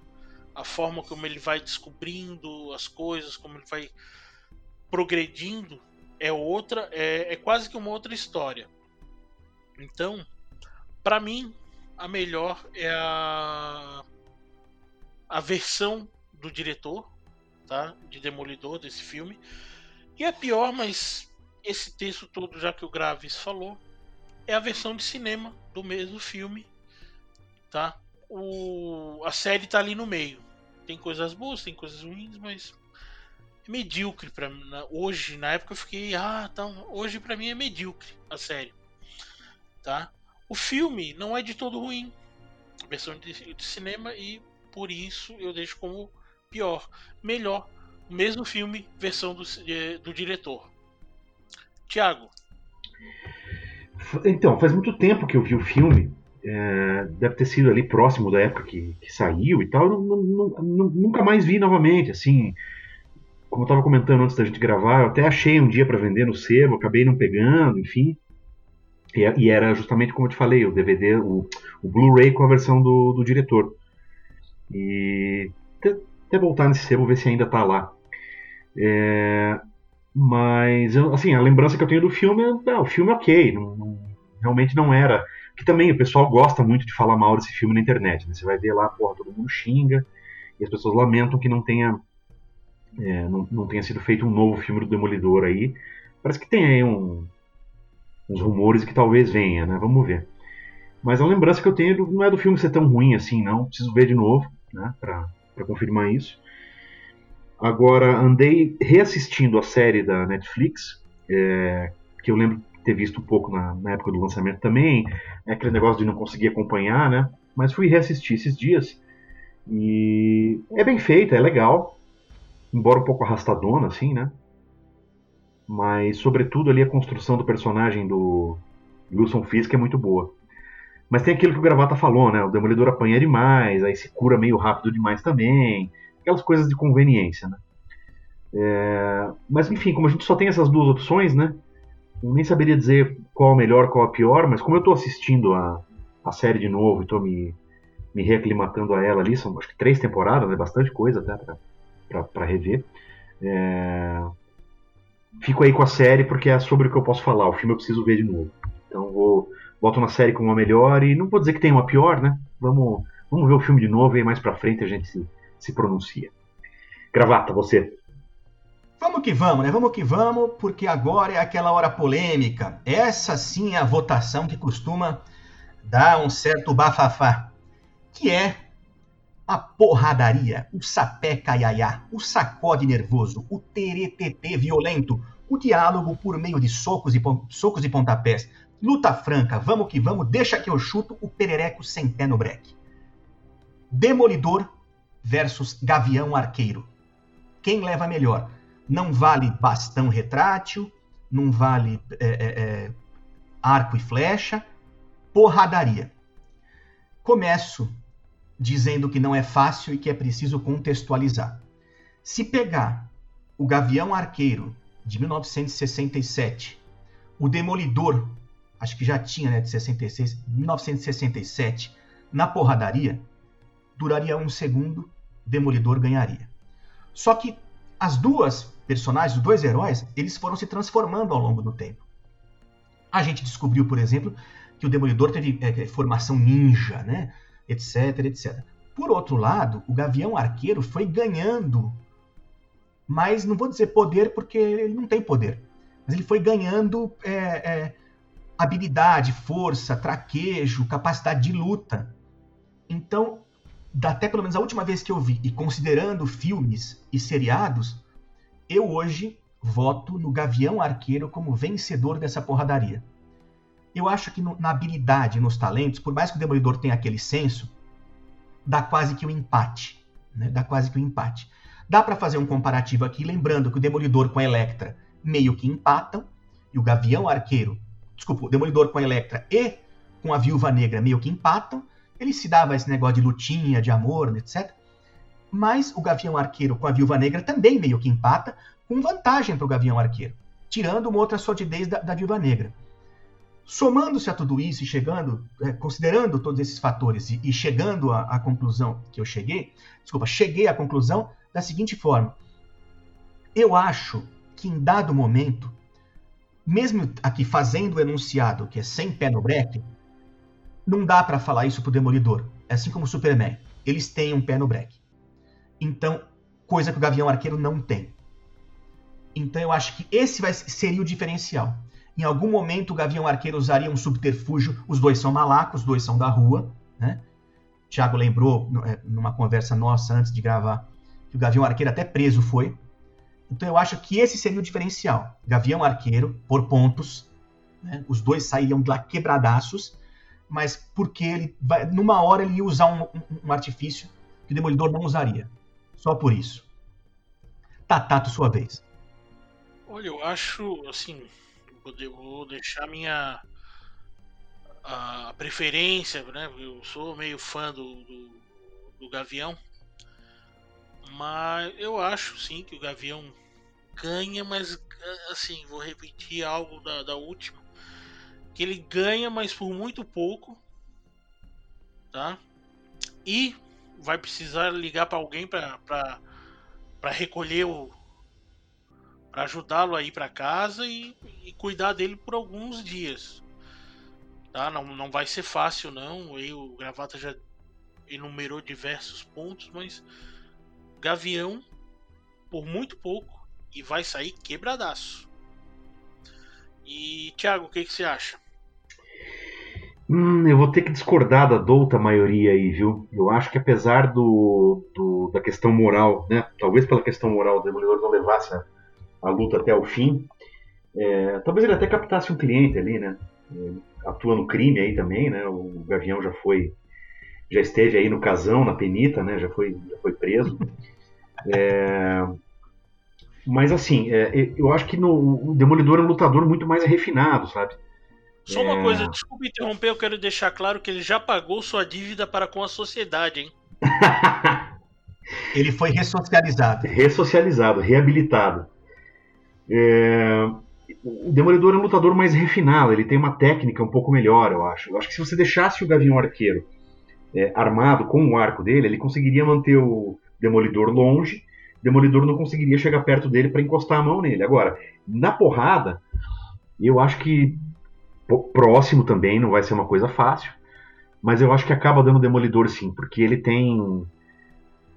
A forma como ele vai descobrindo as coisas, como ele vai progredindo, é outra, é, é quase que uma outra história. Então, para mim, a melhor é a a versão do diretor, tá? De Demolidor desse filme. E a pior, mas esse texto todo já que o Graves falou, é a versão de cinema do mesmo filme, tá? O a série tá ali no meio. Tem coisas boas, tem coisas ruins, mas é medíocre para hoje, na época eu fiquei, ah, tá, hoje para mim é medíocre a série. Tá? O filme não é de todo ruim, a versão de, de cinema, e por isso eu deixo como pior. Melhor, mesmo filme, versão do, do diretor. Tiago. Então, faz muito tempo que eu vi o filme. É, deve ter sido ali próximo da época que, que saiu e tal. Não, não, não, nunca mais vi novamente. Assim, como eu estava comentando antes da gente gravar, eu até achei um dia para vender no sebo, acabei não pegando, enfim. E, e, era justamente como eu te falei, o DVD, o, o Blu-ray com a versão do, do diretor. E até, até, voltar nesse sebo, ver se ainda está lá. É, mas, assim, a lembrança que eu tenho do filme é, o filme ok, realmente não era. Que também o pessoal gosta muito de falar mal desse filme na internet. Né? Você vai ver lá, porra, todo mundo xinga, e as pessoas lamentam que não tenha, é, não, não tenha sido feito um novo filme do Demolidor aí. Parece que tem aí um, uns rumores que talvez venha, né? Vamos ver. Mas a lembrança que eu tenho não é do filme ser tão ruim assim, não. Preciso ver de novo, né? Pra, pra confirmar isso. Agora, andei reassistindo a série da Netflix, é, que eu lembro ter visto um pouco na, na, época do lançamento também. É aquele negócio de não conseguir acompanhar, né? Mas fui reassistir esses dias. E é bem feita, é legal. Embora um pouco arrastadona, assim, né? Mas, sobretudo, ali a construção do personagem do Wilson Fisk é muito boa. Mas tem aquilo que o Gravata falou, né? O Demolidor apanha demais, aí se cura meio rápido demais também aquelas coisas de conveniência, né? É, mas enfim, como a gente só tem essas duas opções, né? Eu nem saberia dizer qual a melhor, qual a pior, mas como eu estou assistindo a, a série de novo e estou me, me reaclimatando a ela ali, são acho que três temporadas, é bastante coisa até para rever. É, fico aí com a série porque é sobre o que eu posso falar. O filme eu preciso ver de novo. Então vou boto na série como a melhor e não vou dizer que tem uma pior, né? Vamos, vamos ver o filme de novo e mais para frente a gente se, se pronuncia. Gravata, você. Vamos que vamos, né? Vamos que vamos, porque agora é aquela hora polêmica. Essa sim é a votação que costuma dar um certo bafafá, que é a porradaria, o sapé caiaiá, o sacode nervoso, o teretetê violento, o diálogo por meio de socos e, socos e pontapés, luta franca, vamos que vamos, deixa que eu chuto o perereco sem pé no breque. Demolidor versus Gavião Arqueiro. Quem leva melhor? Não vale bastão retrátil, não vale é, é, é, arco e flecha, porradaria. Começo dizendo que não é fácil e que é preciso contextualizar. Se pegar o Gavião Arqueiro de 1967, o Demolidor, acho que já tinha, né, de 66, 1967, na porradaria, duraria um segundo, Demolidor ganharia. Só que as duas personagens, os dois heróis, eles foram se transformando ao longo do tempo. A gente descobriu, por exemplo, que o Demolidor teve é, formação ninja, né? etc, etc. Por outro lado, o Gavião Arqueiro foi ganhando, mas não vou dizer poder porque ele não tem poder, mas ele foi ganhando é, é, habilidade, força, traquejo, capacidade de luta. Então, até pelo menos a última vez que eu vi, e considerando filmes e seriados, eu hoje voto no Gavião Arqueiro como vencedor dessa porradaria. Eu acho que no, na habilidade, nos talentos, por mais que o Demolidor tenha aquele senso, dá quase que um empate. Né? Dá quase que um empate. Dá para fazer um comparativo aqui, lembrando que o Demolidor com a Electra meio que empatam, e o Gavião Arqueiro, desculpa, o Demolidor com a Electra e com a Viúva Negra meio que empatam, ele se dava esse negócio de lutinha, de amor, etc. Mas o Gavião Arqueiro com a Viúva Negra também meio que empata, com vantagem para o Gavião Arqueiro, tirando uma outra solidez da, da Viúva Negra. Somando-se a tudo isso e chegando, é, considerando todos esses fatores e, e chegando à, à conclusão que eu cheguei, desculpa, cheguei à conclusão da seguinte forma: eu acho que em dado momento, mesmo aqui fazendo o enunciado que é sem pé no breque, não dá para falar isso pro Demolidor. É assim como o Superman. Eles têm um pé no break. Então, coisa que o Gavião Arqueiro não tem. Então eu acho que esse vai, seria o diferencial. Em algum momento o Gavião Arqueiro usaria um subterfúgio. Os dois são malacos, os dois são da rua. Né? Tiago lembrou, é, numa conversa nossa antes de gravar, que o Gavião Arqueiro até preso foi. Então eu acho que esse seria o diferencial. Gavião Arqueiro, por pontos. Né? Os dois sairiam de lá quebradaços mas porque ele vai, numa hora ele ia usar um, um, um artifício que o Demolidor não usaria. Só por isso. Tatato, sua vez. Olha, eu acho, assim, eu vou deixar minha a preferência, né? Eu sou meio fã do, do, do Gavião, mas eu acho sim que o Gavião ganha, mas assim, vou repetir algo da, da última, que ele ganha, mas por muito pouco, tá? E vai precisar ligar para alguém para recolher o para ajudá-lo a ir para casa e, e, cuidar dele por alguns dias. Tá? Não, não vai ser fácil não. Aí o Gravata já enumerou diversos pontos, mas Gavião por muito pouco e vai sair quebradaço. E Thiago, o que, que você acha? Hum, eu vou ter que discordar da douta maioria aí, viu? Eu acho que apesar do, do da questão moral, né? Talvez pela questão moral o Demolidor não levasse a, a luta até o fim, é, talvez ele até captasse um cliente ali, né? Ele atua no crime aí também, né? O Gavião já foi, já esteve aí no casão, na penita, né? Já foi, já foi preso. É, mas assim, é, eu acho que no, o Demolidor é um lutador muito mais refinado, sabe? Só uma é... coisa, desculpe interromper, eu quero deixar claro que ele já pagou sua dívida para com a sociedade, hein? ele foi ressocializado. Ressocializado, reabilitado. É... O Demolidor é um lutador mais refinado, ele tem uma técnica um pouco melhor, eu acho. Eu acho que se você deixasse o Gavião Arqueiro é, armado com o arco dele, ele conseguiria manter o Demolidor longe. O Demolidor não conseguiria chegar perto dele para encostar a mão nele. Agora, na porrada, eu acho que próximo também não vai ser uma coisa fácil, mas eu acho que acaba dando Demolidor sim, porque ele tem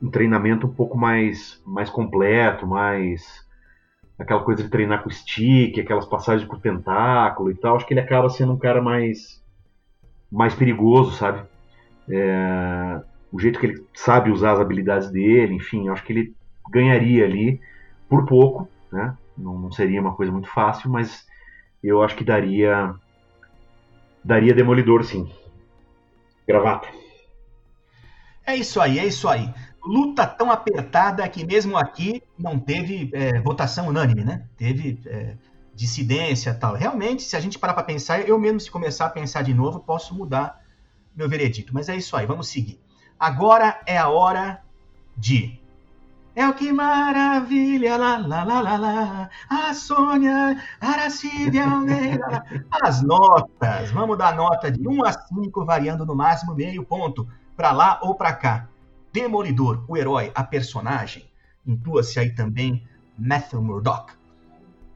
um treinamento um pouco mais, mais completo, mais aquela coisa de treinar com stick, aquelas passagens com tentáculo e tal. Acho que ele acaba sendo um cara mais mais perigoso, sabe? É, o jeito que ele sabe usar as habilidades dele, enfim, acho que ele ganharia ali por pouco, né? Não, não seria uma coisa muito fácil, mas eu acho que daria daria Demolidor, sim. Gravata. É isso aí, é isso aí. Luta tão apertada que mesmo aqui não teve é, votação unânime, né? Teve é, dissidência tal. Realmente, se a gente parar para pensar, eu mesmo se começar a pensar de novo, posso mudar meu veredito. Mas é isso aí, vamos seguir. Agora é a hora de é o que maravilha, lá, lá, lá, lá, lá. A Sônia, Aracide Almeida. As notas. Vamos dar nota de 1 a 5, variando no máximo meio ponto. Para lá ou para cá. Demolidor, o herói, a personagem. Intua-se aí também Matthew Murdock.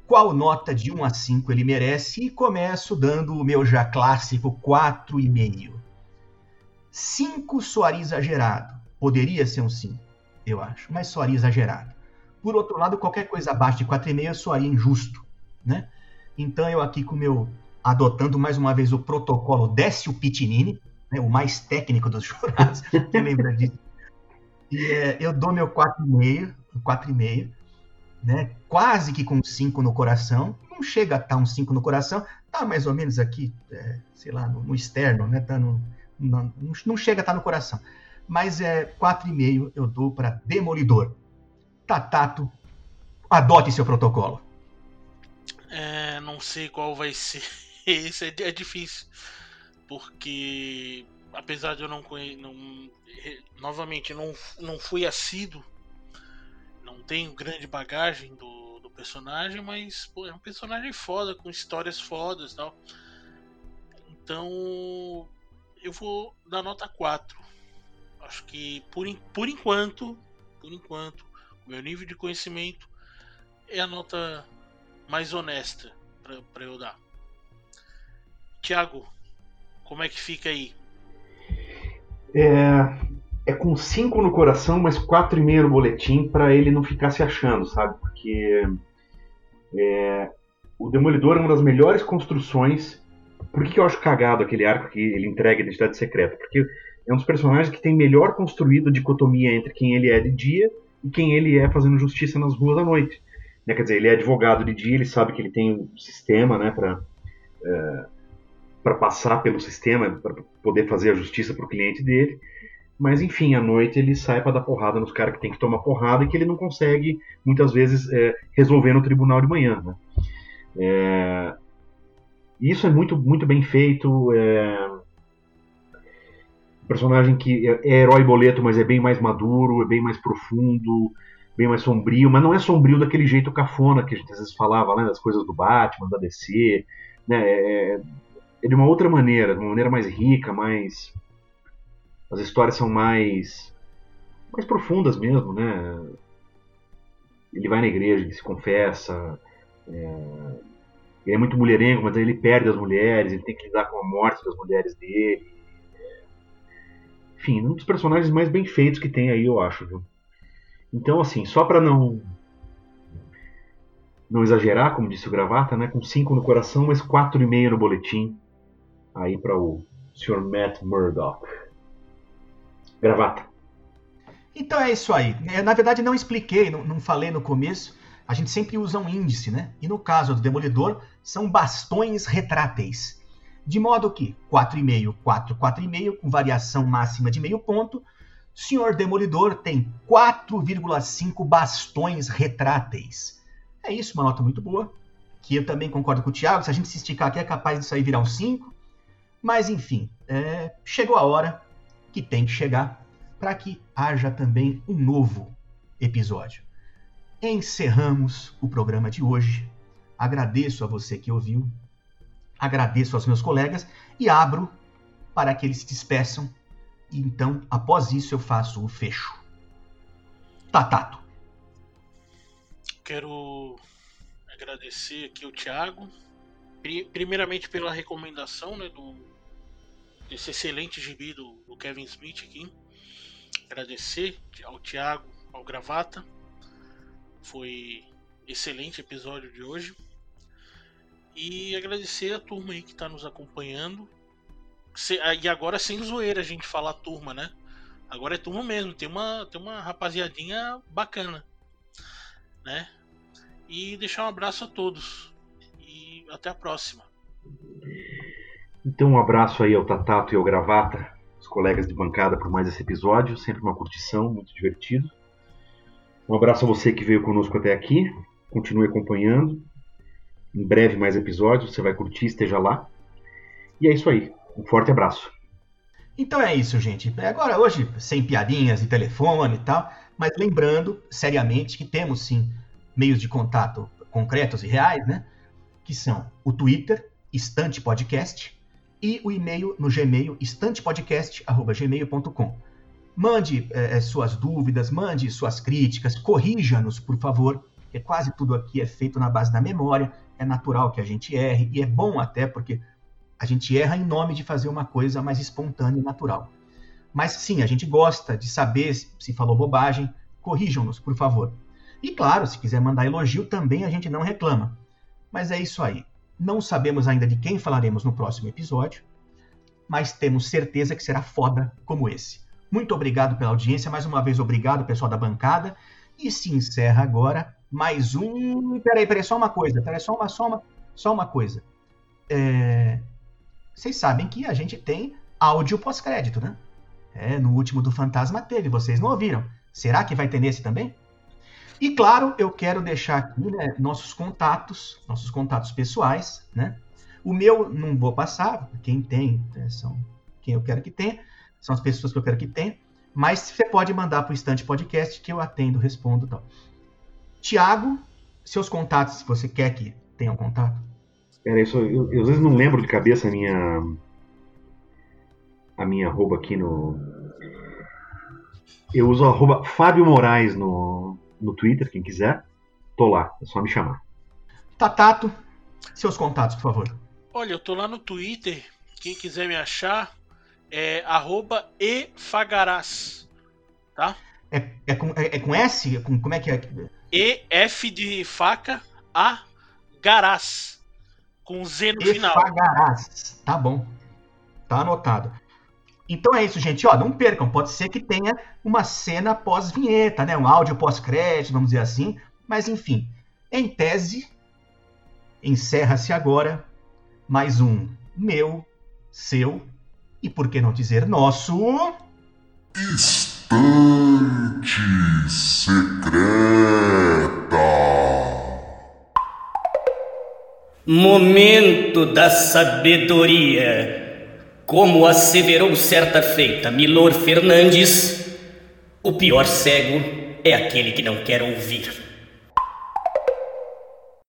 Qual nota de 1 a 5 ele merece? E começo dando o meu já clássico 4,5. 5 soaria exagerado. Poderia ser um 5 eu acho, mas soaria exagerado. Por outro lado, qualquer coisa abaixo de 4,5 soaria injusto, né? Então eu aqui com meu adotando mais uma vez o protocolo Décio Pitinini, né, o mais técnico dos jurados, quem lembra disso? E é, eu dou meu 4,5, 4,5, né? Quase que com 5 no coração. Não chega a estar um 5 no coração, tá mais ou menos aqui, é, sei lá, no, no externo, né? Tá no, não, não chega a estar no coração mas é 4,5 eu dou para Demolidor. Tatato, adote seu protocolo. É, não sei qual vai ser. Esse é, é difícil. Porque, apesar de eu não conhecer. Não, novamente, não, não fui assíduo. Não tenho grande bagagem do, do personagem, mas pô, é um personagem foda, com histórias fodas e tal. Então, eu vou dar nota 4 Acho que por, por enquanto, por enquanto, o meu nível de conhecimento é a nota mais honesta para eu dar. Tiago, como é que fica aí? É, é com 5 no coração, mas 4,5 no boletim para ele não ficar se achando, sabe? Porque é, o Demolidor é uma das melhores construções. Por que, que eu acho cagado aquele arco que ele entrega a identidade secreta? Porque é um dos personagens que tem melhor construído a dicotomia entre quem ele é de dia e quem ele é fazendo justiça nas ruas à noite. Né? Quer dizer, ele é advogado de dia, ele sabe que ele tem um sistema né, para é, para passar pelo sistema, para poder fazer a justiça para o cliente dele. Mas enfim, à noite ele sai para dar porrada nos caras que tem que tomar porrada e que ele não consegue, muitas vezes, é, resolver no tribunal de manhã. Né? É, isso é muito, muito bem feito. É, personagem que é, é herói boleto, mas é bem mais maduro, é bem mais profundo, bem mais sombrio, mas não é sombrio daquele jeito cafona que a gente às vezes falava, né, das coisas do Batman, da DC, né, é, é de uma outra maneira, de uma maneira mais rica, mais as histórias são mais mais profundas mesmo, né? Ele vai na igreja, ele se confessa, é, ele é muito mulherengo, mas aí ele perde as mulheres, ele tem que lidar com a morte das mulheres dele. Enfim, um dos personagens mais bem feitos que tem aí, eu acho, viu? Então, assim, só para não não exagerar, como disse o Gravata, né? Com 5 no coração, mas 4,5 no boletim. Aí para o Sr. Matt Murdock. Gravata. Então é isso aí. Eu, na verdade, não expliquei, não, não falei no começo. A gente sempre usa um índice, né? E no caso do Demolidor, são bastões retráteis. De modo que 4,5, 4, 4,5, com variação máxima de meio ponto, Senhor Demolidor tem 4,5 bastões retráteis. É isso, uma nota muito boa. Que eu também concordo com o Thiago. Se a gente se esticar aqui, é capaz disso aí virar um 5. Mas enfim, é, chegou a hora que tem que chegar para que haja também um novo episódio. Encerramos o programa de hoje. Agradeço a você que ouviu, agradeço aos meus colegas e abro para que eles se despeçam e então, após isso, eu faço o fecho. Tatato. Quero agradecer aqui o Thiago, primeiramente pela recomendação né, do, desse excelente gibi do, do Kevin Smith aqui. Agradecer ao Thiago, ao Gravata. Foi excelente episódio de hoje. E agradecer a turma aí que está nos acompanhando ah, e agora sem zoeira a gente falar turma, né? Agora é turma mesmo, tem uma, tem uma rapaziadinha bacana, né? E deixar um abraço a todos. E até a próxima. Então um abraço aí ao Tatato e ao Gravata, os colegas de bancada por mais esse episódio, sempre uma curtição, muito divertido. Um abraço a você que veio conosco até aqui, continue acompanhando. Em breve mais episódios, você vai curtir, esteja lá. E é isso aí. Um forte abraço. Então é isso, gente. É, agora, hoje, sem piadinhas e telefone e tal, mas lembrando seriamente que temos sim meios de contato concretos e reais, né? Que são o Twitter, Estante Podcast, e o e-mail no Gmail, estantepodcast.gmail.com. Mande é, suas dúvidas, mande suas críticas, corrija-nos, por favor, porque quase tudo aqui é feito na base da memória, é natural que a gente erre, e é bom até porque a gente erra em nome de fazer uma coisa mais espontânea e natural. Mas sim, a gente gosta de saber se falou bobagem. Corrijam-nos, por favor. E claro, se quiser mandar elogio, também a gente não reclama. Mas é isso aí. Não sabemos ainda de quem falaremos no próximo episódio, mas temos certeza que será foda como esse. Muito obrigado pela audiência, mais uma vez obrigado, pessoal da bancada. E se encerra agora mais um. Peraí, peraí, só uma coisa, peraí, só uma, só uma, só uma coisa. É vocês sabem que a gente tem áudio pós-crédito, né? É, no último do Fantasma teve, vocês não ouviram. Será que vai ter nesse também? E claro, eu quero deixar aqui né, nossos contatos, nossos contatos pessoais, né? O meu não vou passar, quem tem, né, são quem eu quero que tenha, são as pessoas que eu quero que tenha, mas você pode mandar para o Instante Podcast que eu atendo, respondo e tal. Tiago, seus contatos, se você quer que tenha um contato. Pera, isso, eu, eu, às vezes não lembro de cabeça a minha. A minha arroba aqui no. Eu uso arroba Fábio Moraes no, no Twitter, quem quiser. Tô lá, é só me chamar. Tatato, seus contatos, por favor. Olha, eu tô lá no Twitter. Quem quiser me achar é arroba efagarás. Tá? É, é, com, é, é com S? É com, como é que é? E, F de faca, A, garás com Z no final. Tá bom. Tá anotado. Então é isso, gente. Ó, não percam. Pode ser que tenha uma cena pós-vinheta, né? Um áudio pós-crédito, vamos dizer assim. Mas enfim, em tese, encerra-se agora mais um meu, seu e por que não dizer nosso Estante Secreta. Momento da sabedoria. Como asseverou certa feita Milor Fernandes, o pior cego é aquele que não quer ouvir.